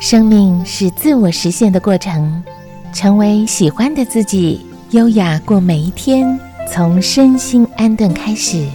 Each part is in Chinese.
生命是自我实现的过程，成为喜欢的自己，优雅过每一天，从身心安顿开始。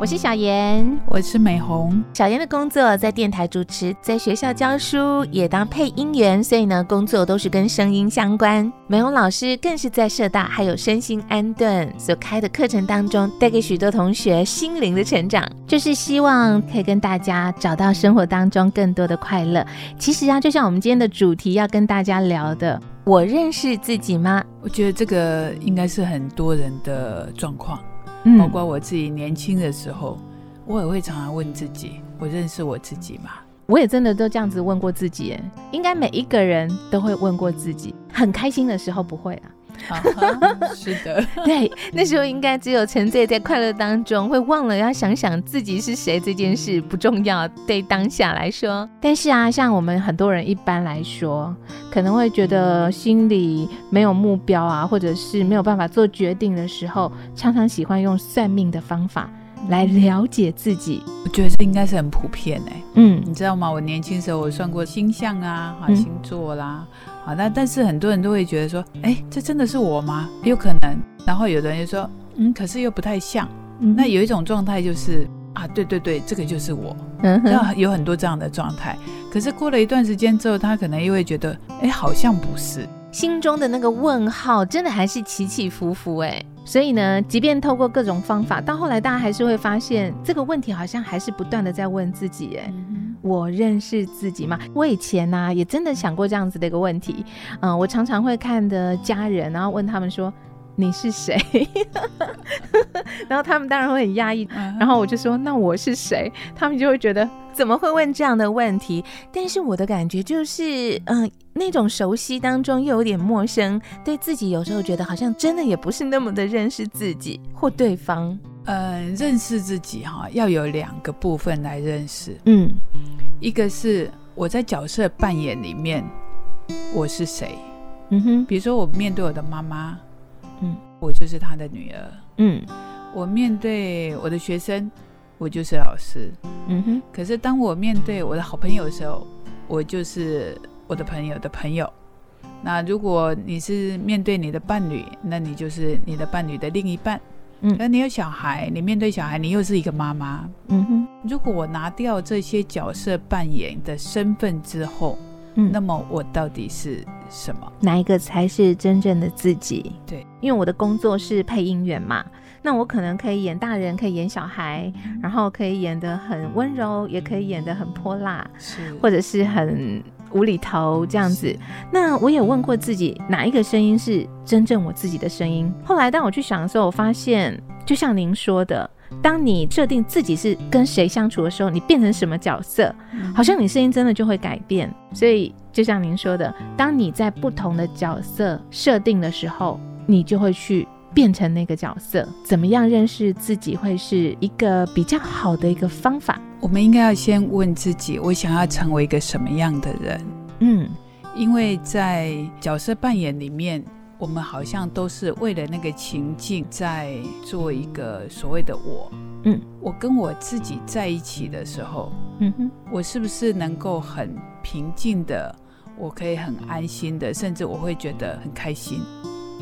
我是小妍，我是美红。小妍的工作在电台主持，在学校教书，也当配音员，所以呢，工作都是跟声音相关。美红老师更是在社大还有身心安顿所开的课程当中，带给许多同学心灵的成长，就是希望可以跟大家找到生活当中更多的快乐。其实啊，就像我们今天的主题要跟大家聊的，我认识自己吗？我觉得这个应该是很多人的状况。包括我自己年轻的时候，我也会常常问自己：我认识我自己吗？我也真的都这样子问过自己，应该每一个人都会问过自己。很开心的时候不会啊。是的，对，那时候应该只有沉醉在快乐当中，会忘了要想想自己是谁这件事不重要，对当下来说。但是啊，像我们很多人一般来说，可能会觉得心里没有目标啊，或者是没有办法做决定的时候，常常喜欢用算命的方法来了解自己。我觉得这应该是很普遍哎，嗯，你知道吗？我年轻时候我算过星象啊，啊，星座啦。啊，那但是很多人都会觉得说，哎，这真的是我吗？有可能。然后有的人就说，嗯，可是又不太像。那有一种状态就是，啊，对对对，这个就是我。嗯，那有很多这样的状态。可是过了一段时间之后，他可能又会觉得，哎，好像不是。心中的那个问号，真的还是起起伏伏哎。所以呢，即便透过各种方法，到后来大家还是会发现，这个问题好像还是不断的在问自己哎。我认识自己吗？我以前呢也真的想过这样子的一个问题，嗯，我常常会看的家人，然后问他们说你是谁，然后他们当然会很压抑，然后我就说那我是谁？他们就会觉得怎么会问这样的问题？但是我的感觉就是，嗯，那种熟悉当中又有点陌生，对自己有时候觉得好像真的也不是那么的认识自己或对方。嗯，认识自己哈，要有两个部分来认识。嗯，一个是我在角色扮演里面我是谁。嗯哼，比如说我面对我的妈妈，嗯，我就是她的女儿。嗯，我面对我的学生，我就是老师。嗯哼，可是当我面对我的好朋友的时候，我就是我的朋友的朋友。那如果你是面对你的伴侣，那你就是你的伴侣的另一半。嗯，那你有小孩，你面对小孩，你又是一个妈妈。嗯哼，如果我拿掉这些角色扮演的身份之后，嗯，那么我到底是什么？哪一个才是真正的自己？对，因为我的工作是配音员嘛，那我可能可以演大人，可以演小孩，然后可以演得很温柔，也可以演得很泼辣，是，或者是很。无厘头这样子，那我也问过自己，哪一个声音是真正我自己的声音？后来当我去想的时候，我发现，就像您说的，当你设定自己是跟谁相处的时候，你变成什么角色，好像你声音真的就会改变。所以就像您说的，当你在不同的角色设定的时候，你就会去。变成那个角色，怎么样认识自己会是一个比较好的一个方法？我们应该要先问自己：我想要成为一个什么样的人？嗯，因为在角色扮演里面，我们好像都是为了那个情境在做一个所谓的我。嗯，我跟我自己在一起的时候，嗯哼，我是不是能够很平静的？我可以很安心的，甚至我会觉得很开心。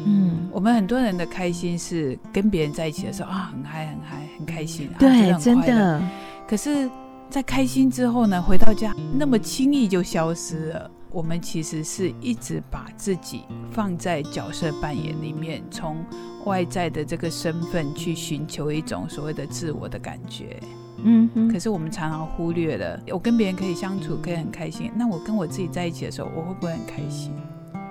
嗯，我们很多人的开心是跟别人在一起的时候啊，很嗨很嗨很开心，对，真的。可是，在开心之后呢，回到家那么轻易就消失了。我们其实是一直把自己放在角色扮演里面，从外在的这个身份去寻求一种所谓的自我的感觉。嗯，可是我们常常忽略了，我跟别人可以相处，可以很开心。那我跟我自己在一起的时候，我会不会很开心？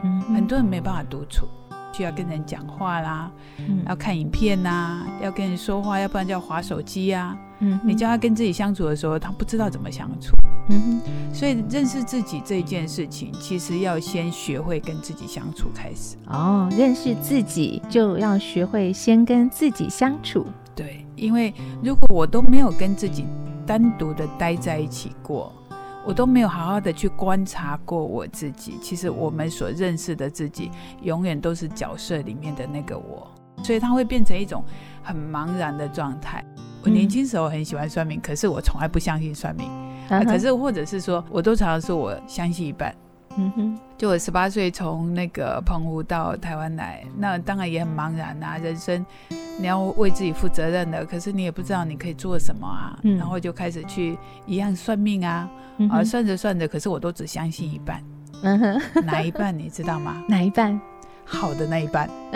嗯，很多人没办法独处。需要跟人讲话啦，嗯要看影片呐，要跟人说话，要不然就要划手机啊。嗯，你叫他跟自己相处的时候，他不知道怎么相处。嗯哼，所以认识自己这件事情，其实要先学会跟自己相处开始。哦，认识自己就要学会先跟自己相处。对，因为如果我都没有跟自己单独的待在一起过。我都没有好好的去观察过我自己。其实我们所认识的自己，永远都是角色里面的那个我。所以它会变成一种很茫然的状态。我年轻时候很喜欢算命，可是我从来不相信算命。啊，可是或者是说，我都常常说我相信一半。嗯哼，就我十八岁从那个澎湖到台湾来，那当然也很茫然啊。人生你要为自己负责任的，可是你也不知道你可以做什么啊。然后就开始去一样算命啊，啊算着算着，可是我都只相信一半。嗯哼，哪一半你知道吗？哪一半？好的那一半。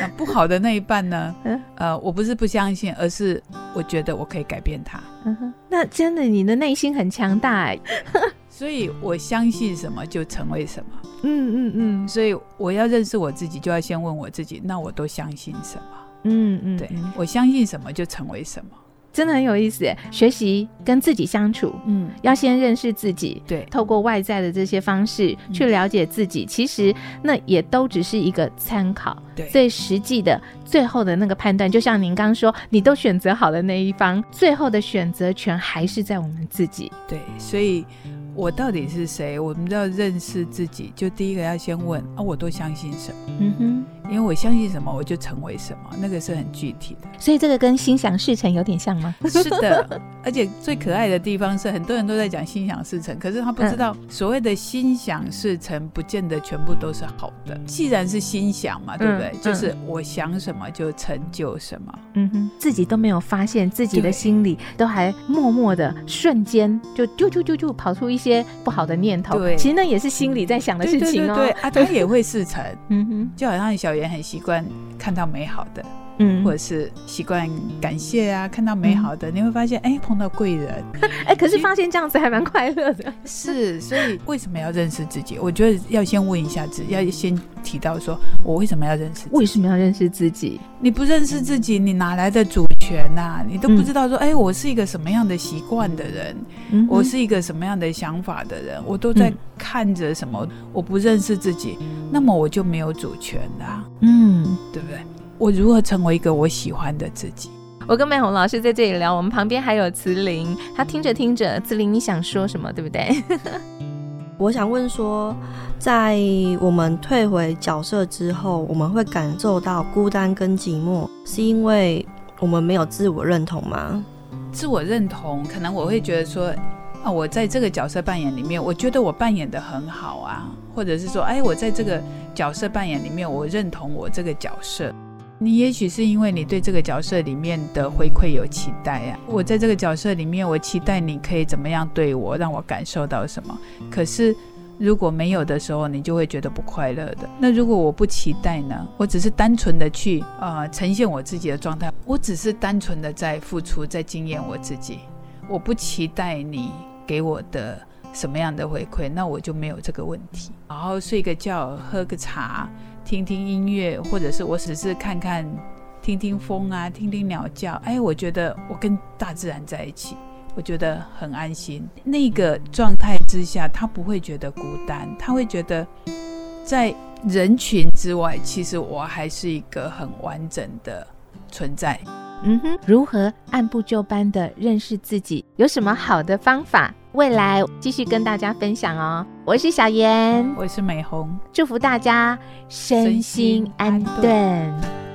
那不好的那一半呢？呃，我不是不相信，而是我觉得我可以改变它。嗯哼，那真的你的内心很强大哎。所以我相信什么就成为什么。嗯嗯嗯。所以我要认识我自己，就要先问我自己，那我都相信什么？嗯嗯。对，我相信什么就成为什么。真的很有意思，学习跟自己相处，嗯，要先认识自己，对，透过外在的这些方式去了解自己，其实那也都只是一个参考，对，最实际的最后的那个判断，就像您刚说，你都选择好的那一方，最后的选择权还是在我们自己，对，所以。我到底是谁？我们要认识自己。就第一个要先问啊，我都相信什么？嗯哼。因为我相信什么，我就成为什么，那个是很具体的。所以这个跟心想事成有点像吗？是的，而且最可爱的地方是，很多人都在讲心想事成，可是他不知道所谓的心想事成，不见得全部都是好的。既然是心想嘛，对不对？就是我想什么就成就什么。嗯哼，自己都没有发现自己的心里都还默默的瞬间就就就就就跑出一些不好的念头。对，其实那也是心里在想的事情哦。对啊，他也会事成。嗯哼，就好像小。也很习惯看到美好的。嗯，或者是习惯感谢啊，看到美好的，你会发现，哎，碰到贵人，哎，可是发现这样子还蛮快乐的。是，所以为什么要认识自己？我觉得要先问一下自己，要先提到说，我为什么要认识？为什么要认识自己？你不认识自己，你哪来的主权呐？你都不知道说，哎，我是一个什么样的习惯的人，我是一个什么样的想法的人，我都在看着什么？我不认识自己，那么我就没有主权的。嗯，对不对？我如何成为一个我喜欢的自己？我跟美红老师在这里聊，我们旁边还有慈玲，她听着听着，慈玲你想说什么？对不对？我想问说，在我们退回角色之后，我们会感受到孤单跟寂寞，是因为我们没有自我认同吗？自我认同，可能我会觉得说，啊，我在这个角色扮演里面，我觉得我扮演的很好啊，或者是说，哎，我在这个角色扮演里面，我认同我这个角色。你也许是因为你对这个角色里面的回馈有期待呀。我在这个角色里面，我期待你可以怎么样对我，让我感受到什么。可是如果没有的时候，你就会觉得不快乐的。那如果我不期待呢？我只是单纯的去呃呈现我自己的状态，我只是单纯的在付出，在经验我自己。我不期待你给我的什么样的回馈，那我就没有这个问题。好好睡个觉，喝个茶。听听音乐，或者是我只是看看、听听风啊，听听鸟叫。哎，我觉得我跟大自然在一起，我觉得很安心。那个状态之下，他不会觉得孤单，他会觉得在人群之外，其实我还是一个很完整的存在。嗯哼，如何按部就班的认识自己？有什么好的方法？未来继续跟大家分享哦。我是小妍，我是美红，祝福大家身心安顿。